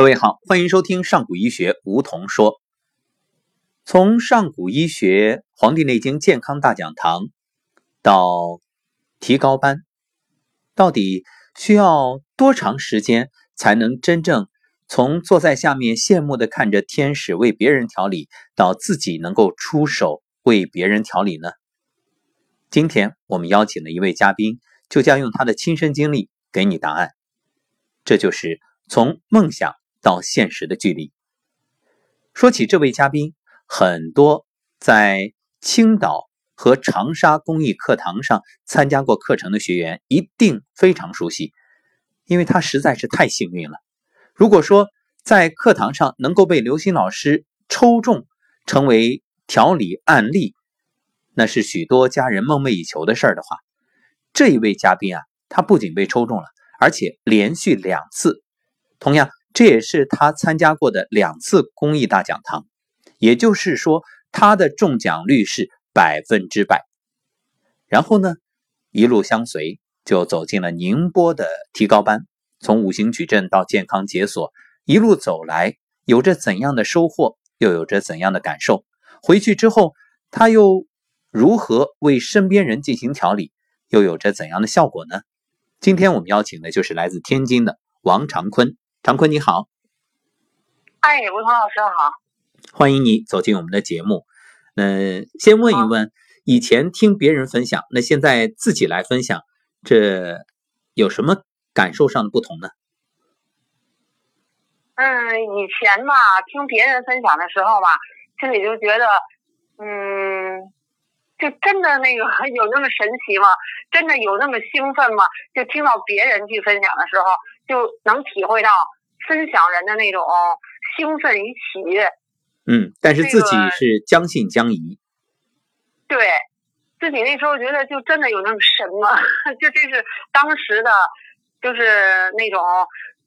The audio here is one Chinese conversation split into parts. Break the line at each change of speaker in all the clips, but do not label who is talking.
各位好，欢迎收听上古医学梧桐说。从上古医学《黄帝内经健康大讲堂》到提高班，到底需要多长时间才能真正从坐在下面羡慕的看着天使为别人调理，到自己能够出手为别人调理呢？今天我们邀请了一位嘉宾，就将用他的亲身经历给你答案。这就是从梦想。到现实的距离。说起这位嘉宾，很多在青岛和长沙公益课堂上参加过课程的学员一定非常熟悉，因为他实在是太幸运了。如果说在课堂上能够被刘鑫老师抽中成为调理案例，那是许多家人梦寐以求的事儿的话，这一位嘉宾啊，他不仅被抽中了，而且连续两次，同样。这也是他参加过的两次公益大讲堂，也就是说，他的中奖率是百分之百。然后呢，一路相随，就走进了宁波的提高班，从五行矩阵到健康解锁，一路走来，有着怎样的收获，又有着怎样的感受？回去之后，他又如何为身边人进行调理，又有着怎样的效果呢？今天我们邀请的就是来自天津的王长坤。常坤你好，
哎，吴彤老师好，
欢迎你走进我们的节目。嗯，先问一问，以前听别人分享，那现在自己来分享，这有什么感受上的不同呢？
嗯，以前吧，听别人分享的时候吧，心里就觉得，嗯，就真的那个 有那么神奇吗？真的有那么兴奋吗？就听到别人去分享的时候。就能体会到分享人的那种兴奋与喜悦。
嗯，但是自己是将信将疑。
对，自己那时候觉得就真的有那么神吗？就这是当时的，就是那种，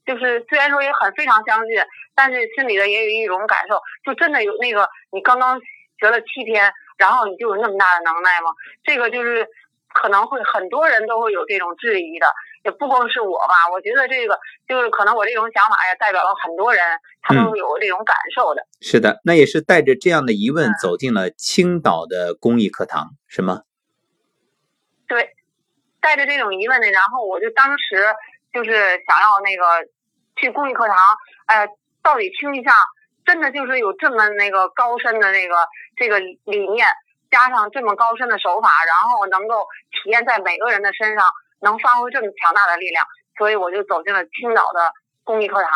就是虽然说也很非常相信，但是心里的也有一种感受，就真的有那个你刚刚学了七天，然后你就有那么大的能耐吗？这个就是可能会很多人都会有这种质疑的。也不光是我吧，我觉得这个就是可能我这种想法呀，代表了很多人，他都有这种感受的。
是的，那也是带着这样的疑问走进了青岛的公益课堂，是吗？
对，带着这种疑问呢，然后我就当时就是想要那个去公益课堂，哎，到底听一下，真的就是有这么那个高深的那个这个理念，加上这么高深的手法，然后能够体验在每个人的身上。能发挥这么强大的力量，所以我就走进了青岛的公益课堂。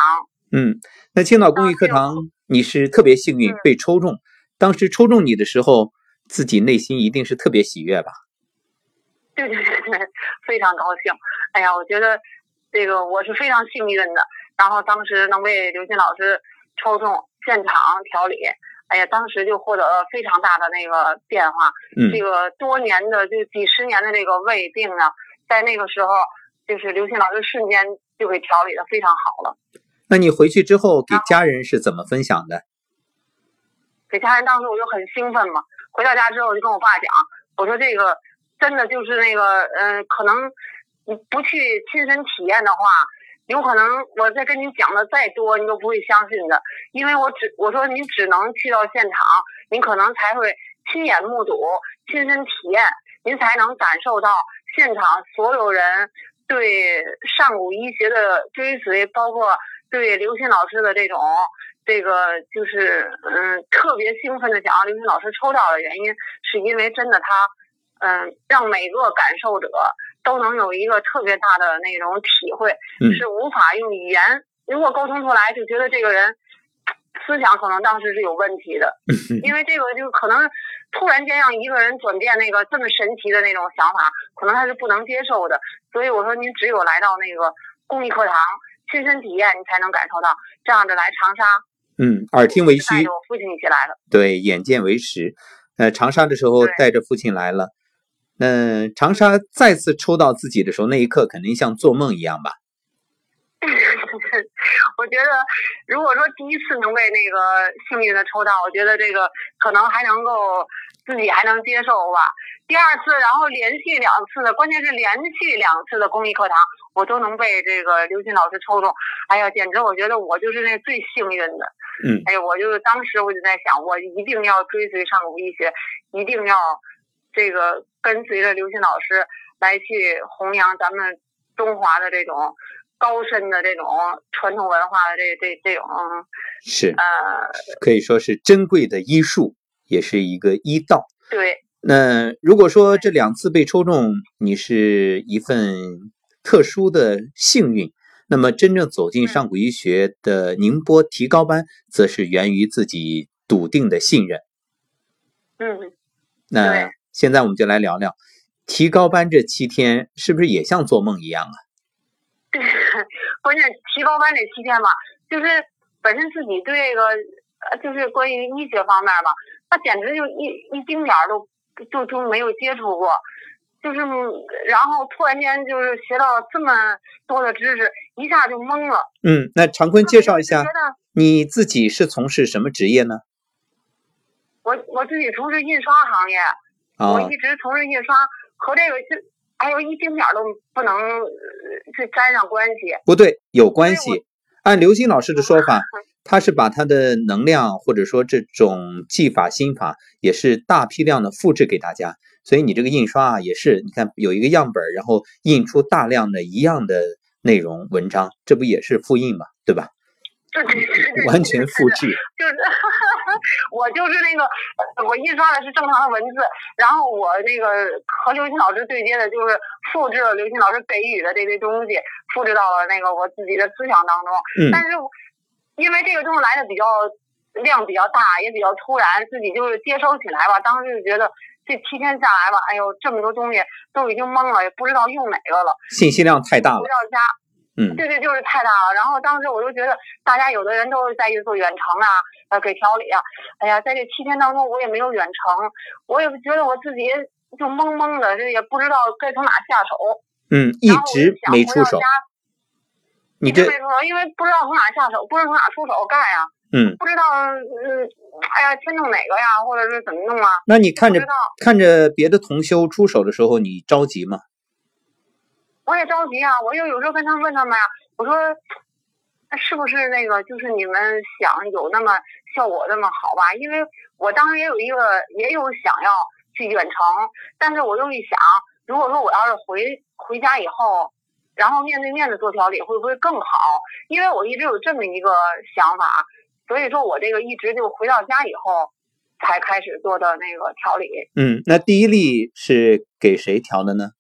嗯，那青岛公益课堂你是特别幸运被抽中，当时抽中你的时候，自己内心一定是特别喜悦吧？
对对对对，非常高兴。哎呀，我觉得这个我是非常幸运的。然后当时能被刘鑫老师抽中现场调理，哎呀，当时就获得了非常大的那个变化。
嗯，
这个多年的就几十年的这个胃病呢。在那个时候，就是刘鑫老师瞬间就给调理的非常好了。
那你回去之后给家人是怎么分享的？
给家人当时我就很兴奋嘛。回到家之后就跟我爸讲，我说这个真的就是那个，嗯，可能你不去亲身体验的话，有可能我再跟你讲的再多，你都不会相信的。因为我只我说你只能去到现场，您可能才会亲眼目睹、亲身体验，您才能感受到。现场所有人对上古医学的追随，包括对刘鑫老师的这种这个，就是嗯特别兴奋的讲刘鑫老师抽到的原因，是因为真的他嗯让每个感受者都能有一个特别大的那种体会，是无法用语言如果沟通出来，就觉得这个人。思想可能当时是有问题的，因为这个就可能突然间让一个人转变那个这么神奇的那种想法，可能他是不能接受的。所以我说，您只有来到那个公益课堂，亲身体验，你才能感受到。这样的来长沙，
嗯，耳听为虚，
带着我父亲一起来了。
对，眼见为实。呃，长沙的时候带着父亲来了。那长沙再次抽到自己的时候，那一刻肯定像做梦一样吧？
我觉得，如果说第一次能被那个幸运的抽到，我觉得这个可能还能够自己还能接受吧。第二次，然后连续两次的，关键是连续两次的公益课堂，我都能被这个刘鑫老师抽中。哎呀，简直我觉得我就是那最幸运的。
嗯，
哎呀，我就当时我就在想，我一定要追随上古医学，一定要这个跟随着刘鑫老师来去弘扬咱们中华的这种高深的这种传统文化的这这这种
是
呃，
可以说是珍贵的医术，也是一个医道。
对。
那如果说这两次被抽中，你是一份特殊的幸运，那么真正走进上古医学的宁波提高班，则是源于自己笃定的信任。
嗯，
那现在我们就来聊聊提高班这七天，是不是也像做梦一样啊？
对，关键提高班这七天吧，就是本身自己对这个呃，就是关于医学方面吧，那简直就一一丁点儿都。就就没有接触过，就是，然后突然间就是学到这么多的知识，一下就懵了。
嗯，那常坤介绍一下，你自己是从事什么职业呢？
我我自己从事印刷行业，我一直从事印刷，和这个就还有一丁点儿都不能去沾上关系。
不对，有关系。按刘星老师的说法。他是把他的能量或者说这种技法心法也是大批量的复制给大家，所以你这个印刷啊也是，你看有一个样本，然后印出大量的一样的内容文章，这不也是复印嘛，对吧？完全复制。
就是 我就是那个我印刷的是正常的文字，然后我那个和刘鑫老师对接的就是复制了刘鑫老师给予的这些东西，复制到了那个我自己的思想当中，但是。因为这个东西来的比较量比较大，也比较突然，自己就是接收起来吧。当时就觉得这七天下来吧，哎呦，这么多东西都已经懵了，也不知道用哪个了。
信息量太大了。
回到家，
嗯，
对对，就是太大了。然后当时我就觉得，大家有的人都是在做远程啊，呃，给调理啊。哎呀，在这七天当中，我也没有远程，我也觉得我自己就懵懵的，这也不知道该从哪下手。
嗯，一直没出手。你这没出手，
因为不知道从哪下手，不知道从哪出手干呀。
嗯。
不知道，嗯，哎呀，先弄哪个呀，或者是怎么弄啊？
那你看着看着别的同修出手的时候，你着急吗？
我也着急啊！我就有时候跟他们问他们呀，我说，是不是那个就是你们想有那么效果那么好吧？因为我当时也有一个也有想要去远程，但是我又一想，如果说我要是回回家以后。然后面对面的做调理会不会更好？因为我一直有这么一个想法，所以说我这个一直就回到家以后才开始做的那个调理。
嗯，那第一例是给谁调的呢？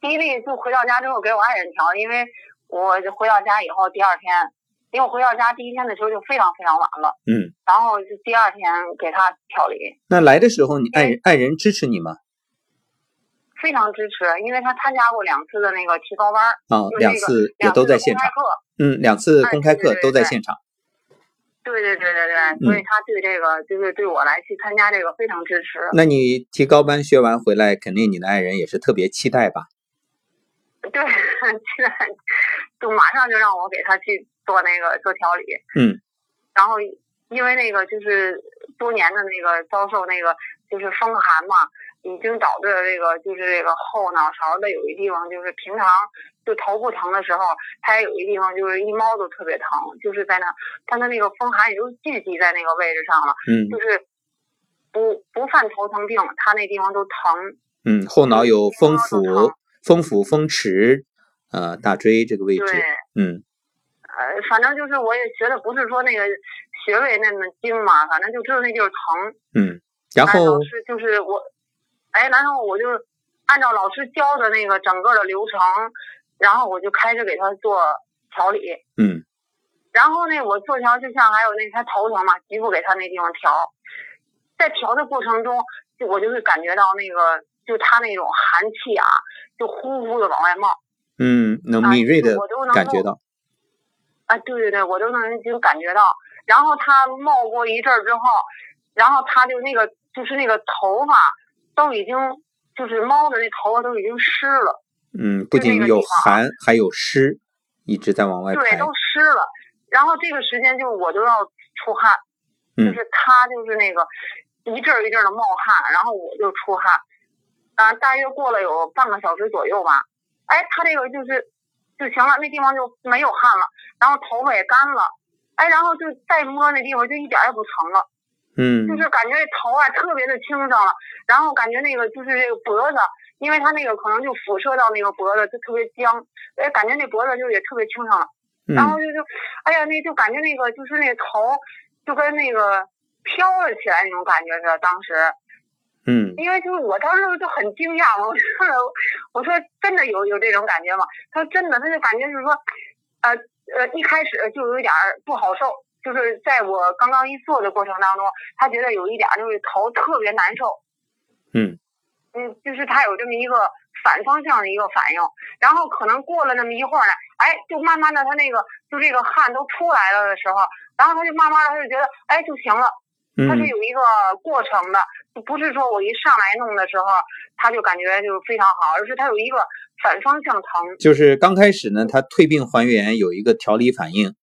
第一例就回到家之后给我爱人调，因为我回到家以后第二天，因为我回到家第一天的时候就非常非常晚了。
嗯，
然后就第二天给他调理。
那来的时候你爱人爱人支持你吗？
非常支持，因为他参加过两次的那个提高班
啊，两次也都在现场。嗯，两次公开课都在现场。
对对对对对，所以他对这个就是对我来去参加这个非常支持。
那你提高班学完回来，肯定你的爱人也是特别期待吧？
对，就马上就让我给他去做那个做调理。
嗯。
然后，因为那个就是多年的那个遭受那个就是风寒嘛。已经导致了这个，就是这个后脑勺的有一地方，就是平常就头不疼的时候，他也有一地方就是一猫都特别疼，就是在那，但他那个风寒也就聚集在那个位置上了，
嗯，
就是不不犯头疼病，他那地方都疼。
嗯，后脑有风府、风府、风池，呃，大椎这个位置，
嗯，呃，反正就是我也学的不是说那个穴位那么精嘛，反正就知道那地儿疼。
嗯，然后
是就是我。哎，然后我就按照老师教的那个整个的流程，然后我就开始给他做调理。
嗯。
然后呢，我做调就像还有那他头疼嘛，局部给他那地方调，在调的过程中，就我就会感觉到那个，就他那种寒气啊，就呼呼的往外冒。
嗯，能敏锐的感觉到。
啊，对对对，我都能已经感觉到。然后他冒过一阵儿之后，然后他就那个就是那个头发。都已经就是猫的那头发都已经湿了，
嗯，不仅有寒，还有湿，一直在往外
排，对，都湿了。然后这个时间就我就要出汗，就是他就是那个一阵一阵的冒汗，然后我就出汗，啊，大约过了有半个小时左右吧，哎，他这个就是就行了，那地方就没有汗了，然后头发也干了，哎，然后就再摸那地方就一点也不疼了，
嗯，
就是感觉头啊特别的清爽了，然后感觉那个就是这个脖子，因为他那个可能就辐射到那个脖子就特别僵，哎，感觉那脖子就也特别清爽了。然后就就，哎呀，那就感觉那个就是那头，就跟那个飘了起来那种感觉似的。当时，
嗯，
因为就是我当时就很惊讶，我说我说真的有有这种感觉吗？他说真的，他就感觉就是说，呃呃，一开始就有一点不好受，就是在我刚刚一做的过程当中，他觉得有一点就是头特别难受。
嗯，
嗯，就是他有这么一个。反方向的一个反应，然后可能过了那么一会儿呢，哎，就慢慢的他那个就这个汗都出来了的时候，然后他就慢慢的他就觉得哎就行了，他是有一个过程的，不是说我一上来弄的时候他就感觉就非常好，而是它有一个反方向疼。
就是刚开始呢，它退病还原有一个调理反应，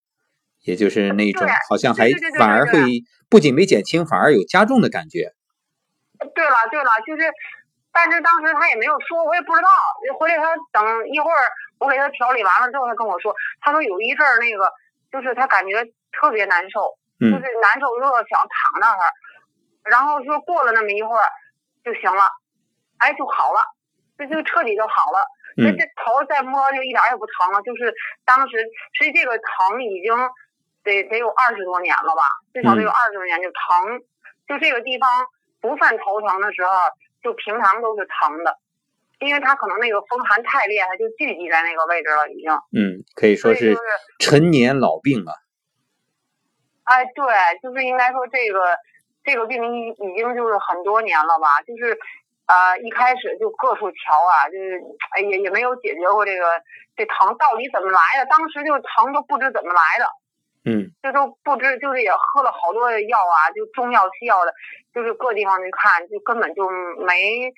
也就是那种好像还反而会不仅没减轻，反而有加重的感觉。
对了对了，就是。但是当时他也没有说，我也不知道。回来他等一会儿，我给他调理完了之后，他跟我说，他说有一阵儿那个，就是他感觉特别难受，就是难受热，想躺那儿。然后说过了那么一会儿就行了，哎，就好了，这就彻底就好了。那这头再摸就一点也不疼了，就是当时实际这个疼已经得得有二十多年了吧，至少得有二十多年就疼，就这个地方不犯头疼的时候。就平常都是疼的，因为他可能那个风寒太厉害，就聚集在那个位置了，已经。
嗯，可以说是陈年老病了。
哎，对，就是应该说这个这个病已已经就是很多年了吧，就是呃一开始就各处瞧啊，就是哎也也没有解决过这个这疼到底怎么来的，当时就疼都不知怎么来的。
嗯，
就都不知，就是也喝了好多药啊，就中药西药的，就是各地方去看，就根本就没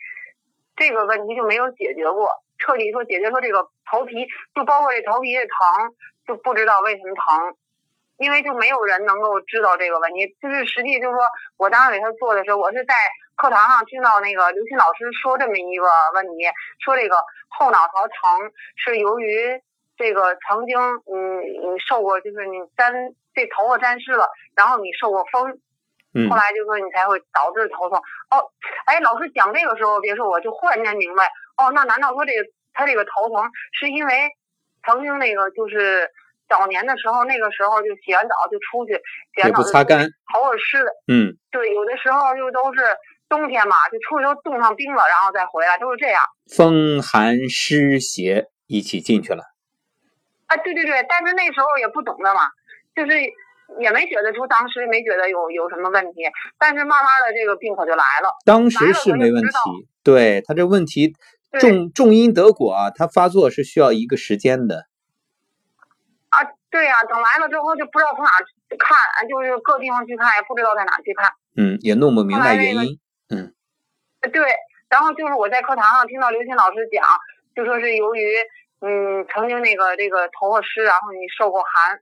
这个问题就没有解决过，彻底说解决说这个头皮，就包括这头皮的疼，就不知道为什么疼，因为就没有人能够知道这个问题。就是实际就是说我当时给他做的时候，我是在课堂上听到那个刘鑫老师说这么一个问题，说这个后脑勺疼是由于。这个曾经，嗯，你受过，就是你沾这头发沾湿了，然后你受过风，后来就说你才会导致头痛。哦，哎，老师讲这个时候，别说我就忽然间明白，哦，那难道说这个他这个头疼是因为曾经那个就是早年的时候，那个时候就洗完澡就出去，洗完澡
擦干，
头发湿的，
嗯，
对，有的时候就都是冬天嘛，就出去都冻上冰了，然后再回来，都是这样，
风寒湿邪一起进去了。
啊，对对对，但是那时候也不懂的嘛，就是也没觉得出，当时没觉得有有什么问题，但是慢慢的这个病可就来了。
当时是没问题，对他这问题重重因得果啊，他发作是需要一个时间的。
啊，对呀，等来了之后就不知道从哪看，就是各地方去看，也不知道在哪去看。
嗯，也弄不明白原因。嗯。
对，然后就是我在课堂上听到刘鑫老师讲，就说是由于。嗯，曾经那个这个头发湿，然后你受过寒，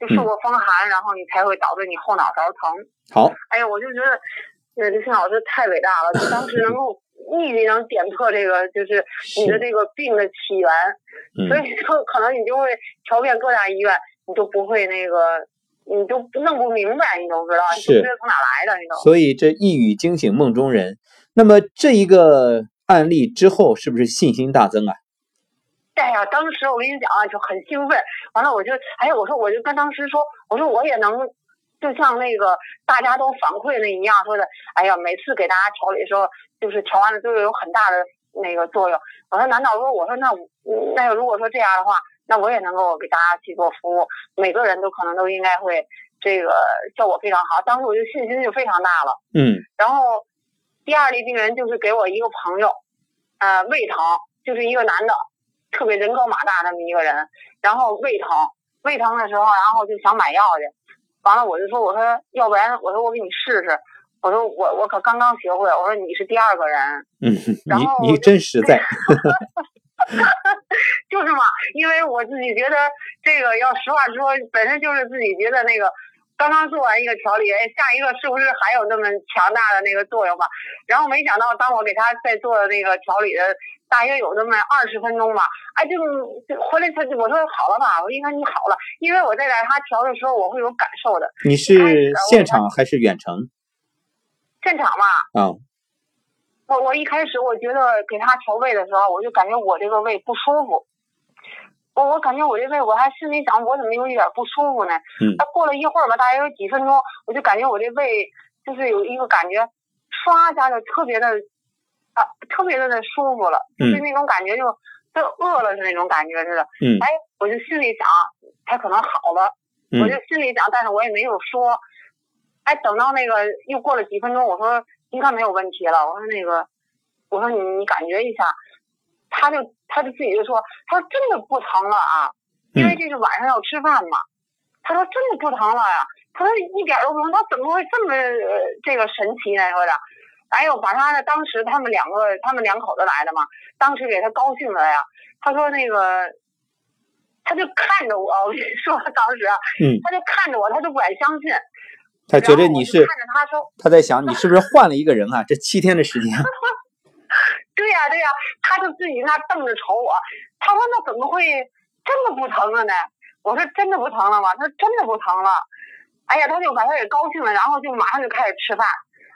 就受过风寒，然后你才会导致你后脑勺疼。
好，
哎呀，我就觉得那刘星老师太伟大了，就当时能够立即能点破这个，就是你的这个病的起源。所以说，可能你就会调遍各大医院，你都不会那个，你就弄不明白，你都不知道，你不知道从哪来的，你都。
所以这一语惊醒梦中人。那么这一个案例之后，是不是信心大增啊？
哎呀，当时我跟你讲啊，就很兴奋。完了，我就哎，我说我就跟当时说，我说我也能，就像那个大家都反馈那一样说的。哎呀，每次给大家调理的时候，就是调完了都有很大的那个作用。我说难道说，我说那那如果说这样的话，那我也能够给大家去做服务，每个人都可能都应该会这个效果非常好。当时我就信心就非常大了。
嗯。
然后第二例病人就是给我一个朋友，呃，胃疼，就是一个男的。特别人高马大那么一个人，然后胃疼，胃疼的时候，然后就想买药去，完了我就说，我说要不然，我说我给你试试，我说我我可刚刚学会，我说你是第二个人，
嗯，你你真实在，
就是嘛，因为我自己觉得这个要实话实说，本身就是自己觉得那个刚刚做完一个调理，哎，下一个是不是还有那么强大的那个作用吧？然后没想到，当我给他在做那个调理的，大约有那么二十分钟吧，哎，就就回来他就我说好了吧，我一看你好了，因为我在给他调的时候，我会有感受的。
你是现场还是远程？
现场嘛。
啊。
我我一开始我觉得给他调胃的时候，我就感觉我这个胃不舒服。我我感觉我这胃，我还心里想，我怎么有一点不舒服呢？
嗯。
过了一会儿吧，大约有几分钟，我就感觉我这胃就是有一个感觉，唰一下就特别的啊，特别的的舒服了，就是那种感觉，就就饿了是那种感觉似的。
嗯。
哎，我就心里想，他可能好了。
嗯。
我就心里想，但是我也没有说。哎，等到那个又过了几分钟，我说应该没有问题了。我说那个，我说你你感觉一下。他就他就自己就说，他说真的不疼了啊，因为这是晚上要吃饭嘛。他说真的不疼了呀，他说一点都不疼，他怎么会这么这个神奇呢？说的，哎呦，把他的当时他们两个他们两口子来的嘛，当时给他高兴的呀。他说那个，他就看着我，我跟你说当时，
嗯，
他就看着我，他就不敢相信。
他觉得你是
看着他说，
他在想你是不是换了一个人啊？这七天的时间。
对呀对呀，他就自己那瞪着瞅我，他说那怎么会真的不疼了呢？我说真的不疼了吗？他说真的不疼了。哎呀，他就把他给高兴了，然后就马上就开始吃饭。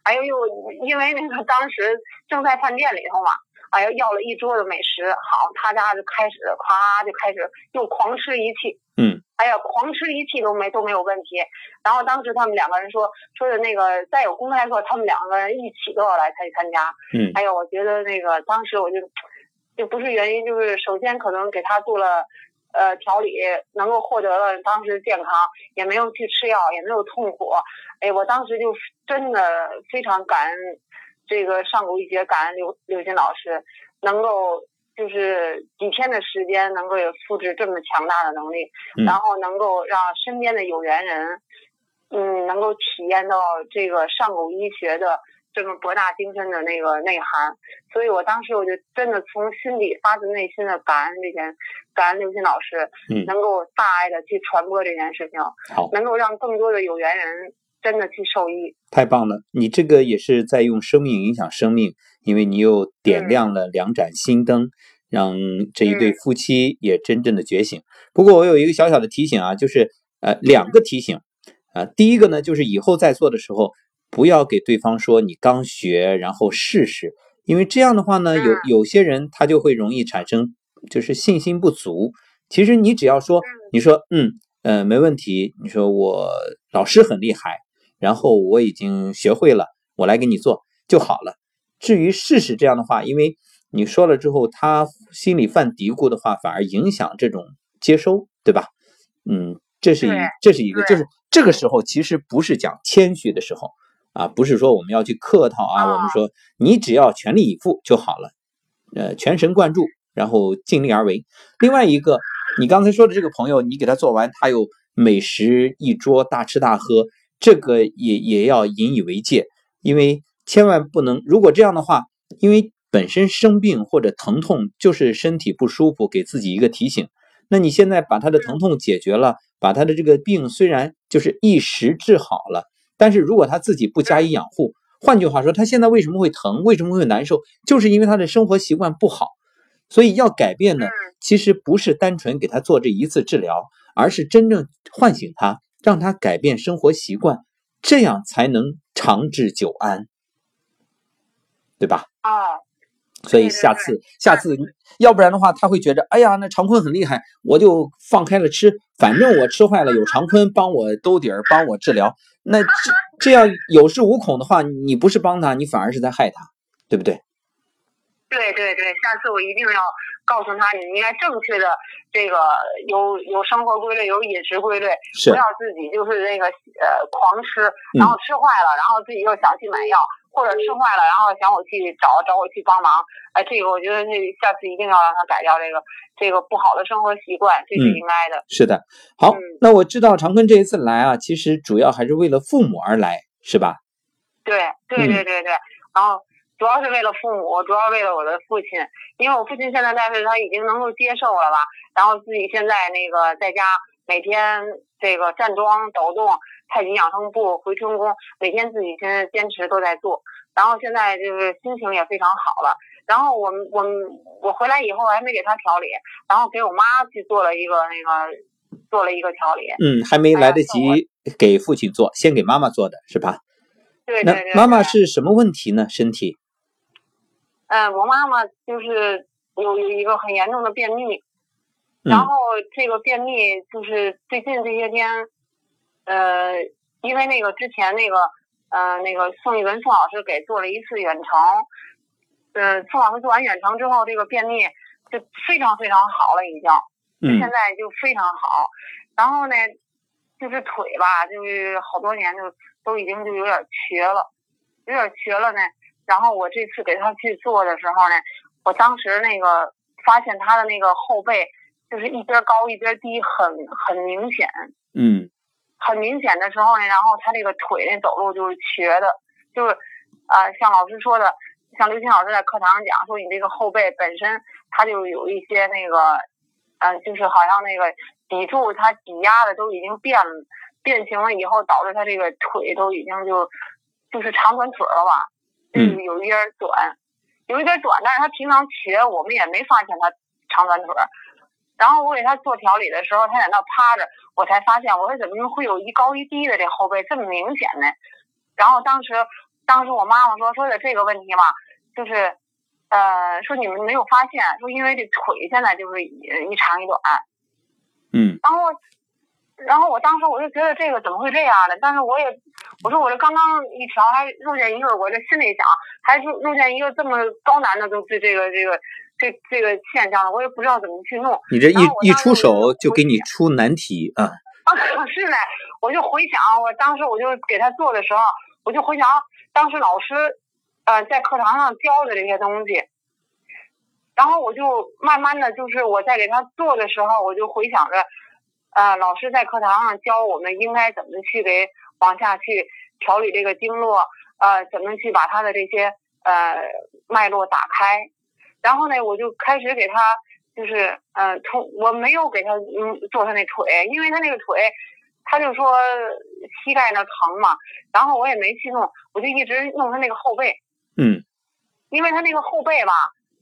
哎呦呦，因为那个当时正在饭店里头嘛。哎呀，要了一桌子美食，好，他家就开始咵就开始又狂吃一气，
嗯，
哎呀，狂吃一气都没都没有问题。然后当时他们两个人说说的那个再有公开课，他们两个人一起都要来参参加，
嗯，
哎呀，我觉得那个当时我就就不是原因，就是首先可能给他做了呃调理，能够获得了当时健康，也没有去吃药，也没有痛苦，哎，我当时就真的非常感恩。这个上古一节感恩刘刘金老师，能够就是几天的时间，能够有复制这么强大的能力，然后能够让身边的有缘人，嗯，能够体验到这个上古医学的这么博大精深的那个内涵。所以我当时我就真的从心底发自内心的感恩这件，感恩刘鑫老师，能够大爱的去传播这件事情，
好，
能够让更多的有缘人。真的去受益，
太棒了！你这个也是在用生命影响生命，因为你又点亮了两盏心灯，让这一对夫妻也真正的觉醒。不过我有一个小小的提醒啊，就是呃两个提醒啊，第一个呢就是以后在做的时候，不要给对方说你刚学，然后试试，因为这样的话呢，有有些人他就会容易产生就是信心不足。其实你只要说，你说嗯呃没问题，你说我老师很厉害。然后我已经学会了，我来给你做就好了。至于事实这样的话，因为你说了之后，他心里犯嘀咕的话，反而影响这种接收，对吧？嗯，这是一，这是一个，就是这个时候其实不是讲谦虚的时候啊，不是说我们要去客套啊，我们说你只要全力以赴就好了，呃，全神贯注，然后尽力而为。另外一个，你刚才说的这个朋友，你给他做完，他又美食一桌，大吃大喝。这个也也要引以为戒，因为千万不能，如果这样的话，因为本身生病或者疼痛就是身体不舒服，给自己一个提醒。那你现在把他的疼痛解决了，把他的这个病虽然就是一时治好了，但是如果他自己不加以养护，换句话说，他现在为什么会疼，为什么会难受，就是因为他的生活习惯不好。所以要改变呢，其实不是单纯给他做这一次治疗，而是真正唤醒他。让他改变生活习惯，这样才能长治久安，对吧？
啊，
所以下次下次，要不然的话，他会觉着，哎呀，那长坤很厉害，我就放开了吃，反正我吃坏了，有长坤帮我兜底儿，帮我治疗。那这 这样有恃无恐的话，你不是帮他，你反而是在害他，对不对？
对对对，下次我一定要。告诉他，你应该正确的这个有有生活规律，有饮食规律，不要自己就是那个呃狂吃，然后吃坏了，然后自己又想去买药，或者吃坏了，然后想我去找找我去帮忙。哎，这个我觉得这下次一定要让他改掉这个这个不好的生活习惯，这是应该的。
是的，好，那我知道长坤这一次来啊，其实主要还是为了父母而来，是吧？
对对对对对，然后。主要是为了父母，主要为了我的父亲，因为我父亲现在但是他已经能够接受了吧，然后自己现在那个在家每天这个站桩抖动，太极养生步、回春功，每天自己现在坚持都在做。然后现在就是心情也非常好了。然后我们我们我回来以后还没给他调理，然后给我妈去做了一个那个做了一个调理。
嗯，还没来得及给父亲做，先给妈妈做的是吧？
对
对对。那妈妈是什么问题呢？身体？
嗯，我妈妈就是有有一个很严重的便秘，然后这个便秘就是最近这些天，呃，因为那个之前那个，呃，那个宋一文宋老师给做了一次远程，呃，宋老师做完远程之后，这个便秘就非常非常好了，已经，现在就非常好。然后呢，就是腿吧，就是好多年就都已经就有点瘸了，有点瘸了呢。然后我这次给他去做的时候呢，我当时那个发现他的那个后背就是一边高一边低，很很明显。
嗯，
很明显的时候呢，然后他这个腿那走路就是瘸的，就是啊，像老师说的，像刘青老师在课堂上讲说，你这个后背本身它就有一些那个，嗯，就是好像那个抵住它挤压的都已经变了，变形了以后导致他这个腿都已经就就是长短腿了吧。嗯，有一点短，有一点短，但是他平常瘸，我们也没发现他长短腿。然后我给他做调理的时候，他在那趴着，我才发现，我说怎么会有一高一低的这后背这么明显呢？然后当时，当时我妈妈说说的这个问题嘛，就是，呃，说你们没有发现，说因为这腿现在就是一长一短。
嗯。
然后。然后我当时我就觉得这个怎么会这样呢？但是我也，我说我这刚刚一调还入见一个，我这心里想还入入见一个这么高难的东西，这个这个这这个现象了，我也不知道怎么去弄。
你这一一出手就给你出难题啊！
啊，可是呢，我就回想，我当时我就给他做的时候，我就回想当时老师呃在课堂上教的这些东西，然后我就慢慢的就是我在给他做的时候，我就回想着。呃，老师在课堂上教我们应该怎么去给往下去调理这个经络，呃，怎么去把他的这些呃脉络打开。然后呢，我就开始给他，就是呃，从我没有给他嗯做他那腿，因为他那个腿，他就说膝盖那疼嘛。然后我也没去弄，我就一直弄他那个后背。
嗯。
因为他那个后背吧，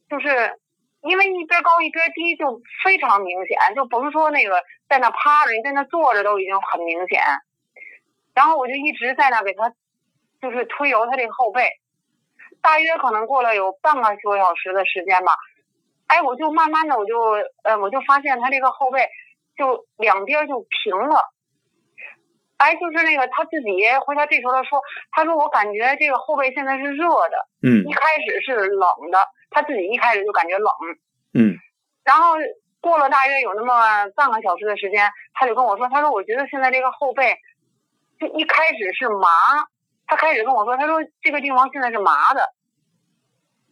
就是。因为一边高一边低就非常明显，就甭说那个在那趴着，你在那坐着都已经很明显。然后我就一直在那给他，就是推揉他这个后背，大约可能过了有半个多小时的时间吧。哎，我就慢慢的我就呃我就发现他这个后背就两边就平了。哎，就是那个他自己回头这时候他说，他说我感觉这个后背现在是热的，
嗯，
一开始是冷的。他自己一开始就感觉冷，
嗯，
然后过了大约有那么半个小时的时间，他就跟我说：“他说我觉得现在这个后背，就一开始是麻，他开始跟我说，他说这个地方现在是麻的，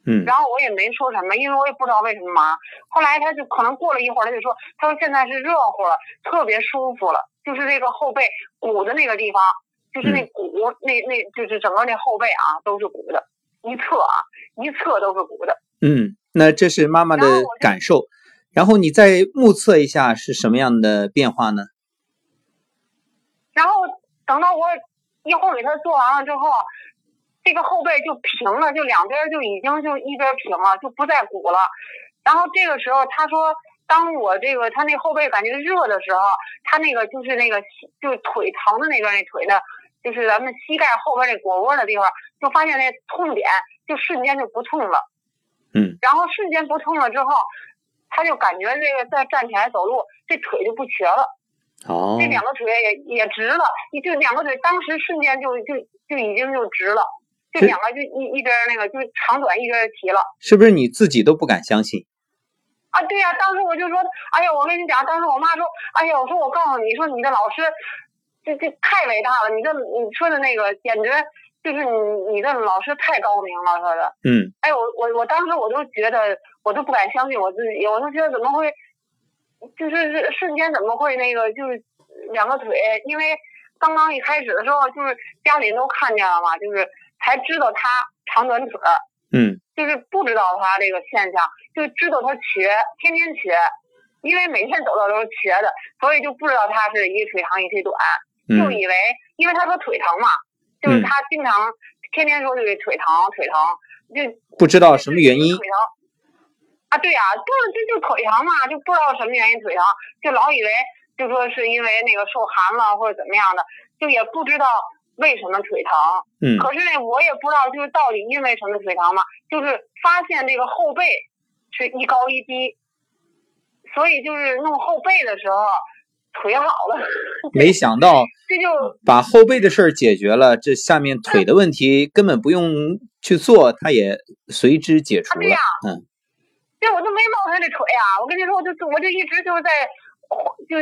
嗯，
然后我也没说什么，因为我也不知道为什么麻。后来他就可能过了一会儿，他就说，他说现在是热乎了，特别舒服了，就是这个后背鼓的那个地方，就是那鼓，那那就是整个那后背啊都是鼓的，一侧啊一侧都是鼓的。”
嗯，那这是妈妈的感受，然后你再目测一下是什么样的变化呢？
然后等到我一会儿给他做完了之后，这个后背就平了，就两边就已经就一边平了，就不再鼓了。然后这个时候他说，当我这个他那后背感觉热的时候，他那个就是那个就是腿疼的那边那腿的，就是咱们膝盖后边那腘窝的地方，就发现那痛点就瞬间就不痛了。
嗯，
然后瞬间不痛了之后，他就感觉这个再站起来走路，这腿就不瘸了。
哦，
这两个腿也也直了，就两个腿当时瞬间就就就已经就直了，这两个就一一边那个就长短一边齐了。
是不是你自己都不敢相信？
啊，对呀，当时我就说，哎呀，我跟你讲，当时我妈说，哎呀，我说我告诉你说你的老师，这这太伟大了，你这你说的那个简直。就是你，你的老师太高明了，说的。
嗯。
哎，我我我当时我都觉得，我都不敢相信我自己，我都觉得怎么会，就是瞬间怎么会那个，就是两个腿，因为刚刚一开始的时候，就是家里人都看见了嘛，就是才知道他长短腿。
嗯。
就是不知道他这个现象，就知道他瘸，天天瘸，因为每天走道都是瘸的，所以就不知道他是一腿长一腿短。就以为因为他说腿疼嘛，就是他经常天天说这个腿疼腿疼，就
不知道什么原因。
腿疼啊，对呀，就是就就腿疼嘛，就不知道什么原因腿疼，就老以为就说是因为那个受寒了或者怎么样的，就也不知道为什么腿疼。
嗯。
可是呢，我也不知道就是到底因为什么腿疼嘛，就是发现这个后背是一高一低，所以就是弄后背的时候。腿好了，
没想到
这就
把后背的事儿解决了，这下面腿的问题根本不用去做，它也随之解除了。嗯，
对，我就没摸他的腿啊！我跟你说，我就我就一直就是在，就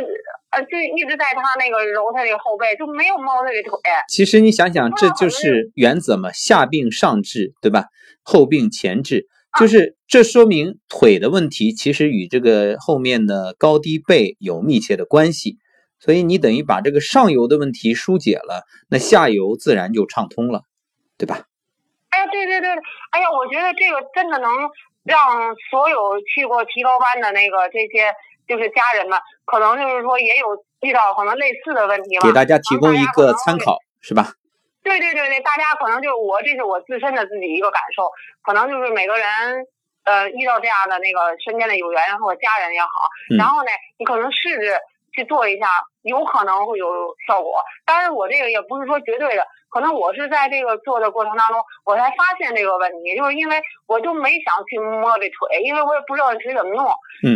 呃就一直在他那个揉他的后背，就没有摸他的腿。
其实你想想，这就是原则嘛，下病上治，对吧？后病前治。就是这说明腿的问题其实与这个后面的高低背有密切的关系，所以你等于把这个上游的问题疏解了，那下游自然就畅通了，对吧？
哎呀，对对对，哎呀，我觉得这个真的能让所有去过提高班的那个这些就是家人们，可能就是说也有遇到可能类似的问题
吧，给大家提供一个参考，是吧？
对对对对，大家可能就我这是我自身的自己一个感受，可能就是每个人呃遇到这样的那个身边的有缘人或者家人也好，然后呢，你可能试着去做一下，有可能会有效果。当然我这个也不是说绝对的，可能我是在这个做的过程当中，我才发现这个问题，就是因为我就没想去摸这腿，因为我也不知道这腿怎么弄，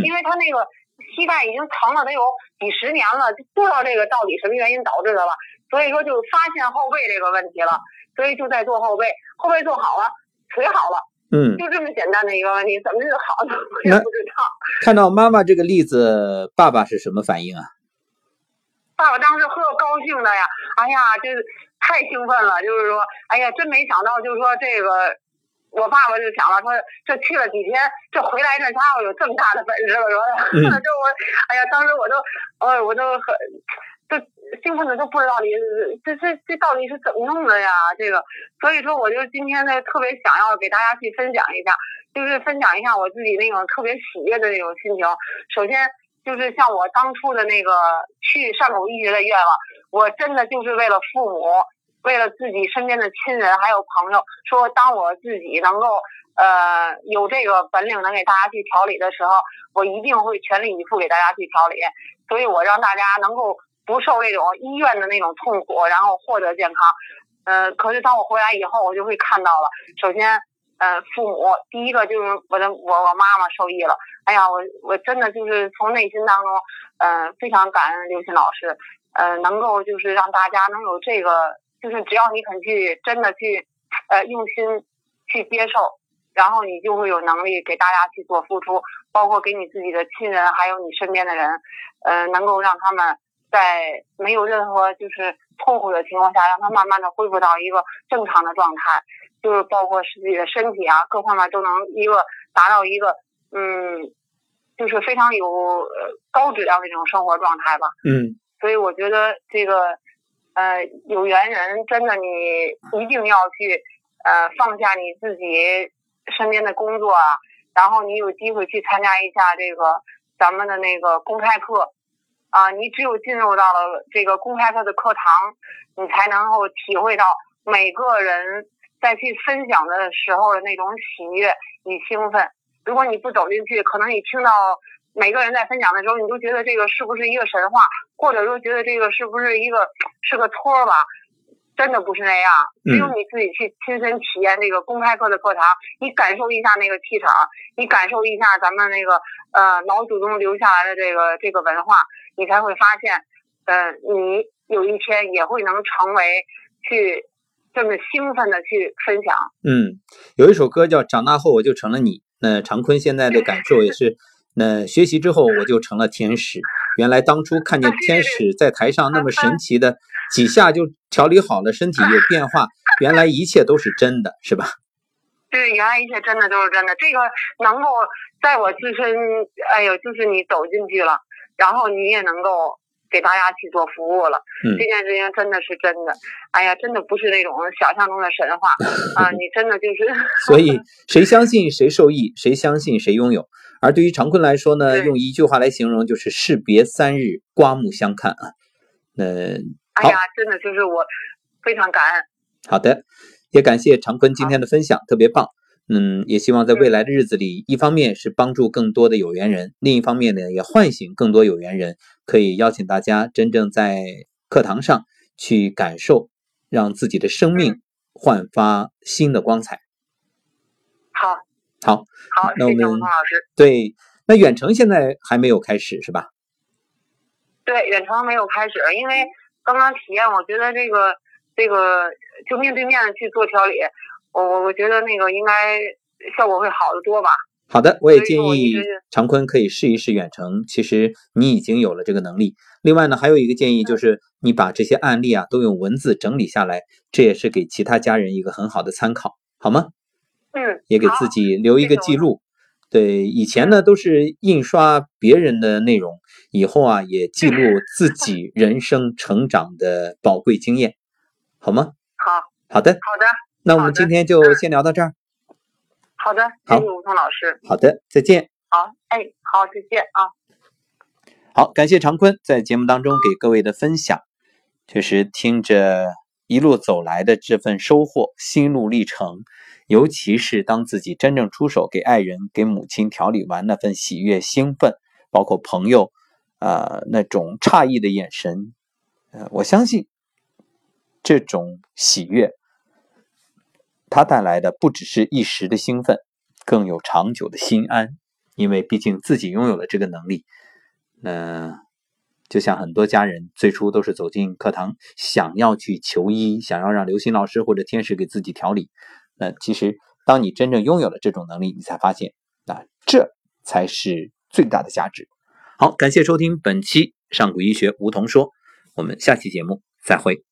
因为他那个膝盖已经疼了得有几十年了，就不知道这个到底什么原因导致的了。所以说就发现后背这个问题了，所以就在做后背，后背做好了，腿好了，
嗯，
就这么简单的一个问题，怎么就好了？我也不知道。
看到妈妈这个例子，爸爸是什么反应啊？
爸爸当时呵高兴的呀，哎呀，就是太兴奋了，就是说，哎呀，真没想到，就是说这个，我爸爸就想了，说这去了几天，这回来这家伙有这么大的本事了，说，这我，哎呀，当时我都，呃，我都很。就兴奋的都不知道你这这这到底是怎么弄的呀？这个，所以说我就今天呢特别想要给大家去分享一下，就是分享一下我自己那种特别喜悦的那种心情。首先就是像我当初的那个去上口医学的愿望，我真的就是为了父母，为了自己身边的亲人还有朋友，说当我自己能够呃有这个本领能给大家去调理的时候，我一定会全力以赴给大家去调理。所以我让大家能够。不受那种医院的那种痛苦，然后获得健康。呃，可是当我回来以后，我就会看到了。首先，呃，父母第一个就是我的我我妈妈受益了。哎呀，我我真的就是从内心当中，呃，非常感恩刘鑫老师，呃，能够就是让大家能有这个，就是只要你肯去真的去，呃，用心去接受，然后你就会有能力给大家去做付出，包括给你自己的亲人，还有你身边的人，呃，能够让他们。在没有任何就是痛苦的情况下，让他慢慢的恢复到一个正常的状态，就是包括自己的身体啊，各方面都能一个达到一个嗯，就是非常有高质量的这种生活状态吧。
嗯。
所以我觉得这个呃有缘人真的你一定要去呃放下你自己身边的工作啊，然后你有机会去参加一下这个咱们的那个公开课。啊，你只有进入到了这个公开课的课堂，你才能够体会到每个人在去分享的时候的那种喜悦与兴奋。如果你不走进去，可能你听到每个人在分享的时候，你都觉得这个是不是一个神话，或者说觉得这个是不是一个是个托儿吧？真的不是那样，只有你自己去亲身体验这个公开课的课堂，你感受一下那个气场，你感受一下咱们那个呃老祖宗留下来的这个这个文化，你才会发现，呃，你有一天也会能成为去这么兴奋的去分享。
嗯，有一首歌叫《长大后我就成了你》，那常坤现在的感受也是，那学习之后我就成了天使。原来当初看见天 使在台上那么神奇的。几下就调理好了，身体有变化，原来一切都是真的，是吧？
对，原来一切真的都是真的。这个能够在我自身，哎呦，就是你走进去了，然后你也能够给大家去做服务了。
嗯，
这件事情真的是真的。哎呀，真的不是那种想象中的神话 啊！你真的就是。
所以，谁相信谁受益，谁相信谁拥有。而对于常坤来说呢，用一句话来形容，就是士别三日，刮目相看啊。那。
哎呀，真的就是我非常感恩。
好的，也感谢常坤今天的分享，特别棒。嗯，也希望在未来的日子里，一方面是帮助更多的有缘人，另一方面呢，也唤醒更多有缘人，可以邀请大家真正在课堂上去感受，让自己的生命焕发新的光彩。
好，
好，
好，
那我们
老师。
对，那远程现在还没有开始是吧？
对，远程没有开始，因为刚刚体验，我觉得这个这个就面对面的去做调理。我我我觉得那个应该效果会好得多吧。
好的，我也建议常坤可以试一试远程。其实你已经有了这个能力。另外呢，还有一个建议就是你把这些案例啊都用文字整理下来，这也是给其他家人一个很好的参考，好吗？
嗯。
也给自己留一个记录。对，以前呢都是印刷别人的内容，以后啊也记录 自己人生成长的宝贵经验，好吗？
好。
好的。
好的。
那我们今天就先聊到这儿。
好的，谢谢吴桐老师。
好的，再见。
好，哎，好，再见啊。
好，感谢常坤在节目当中给各位的分享。确实，听着一路走来的这份收获、心路历程，尤其是当自己真正出手给爱人、给母亲调理完那份喜悦、兴奋，包括朋友啊那种诧异的眼神，呃，我相信这种喜悦。它带来的不只是一时的兴奋，更有长久的心安，因为毕竟自己拥有了这个能力。那就像很多家人最初都是走进课堂，想要去求医，想要让刘星老师或者天使给自己调理。那其实，当你真正拥有了这种能力，你才发现，那这才是最大的价值。好，感谢收听本期上古医学梧桐说，我们下期节目再会。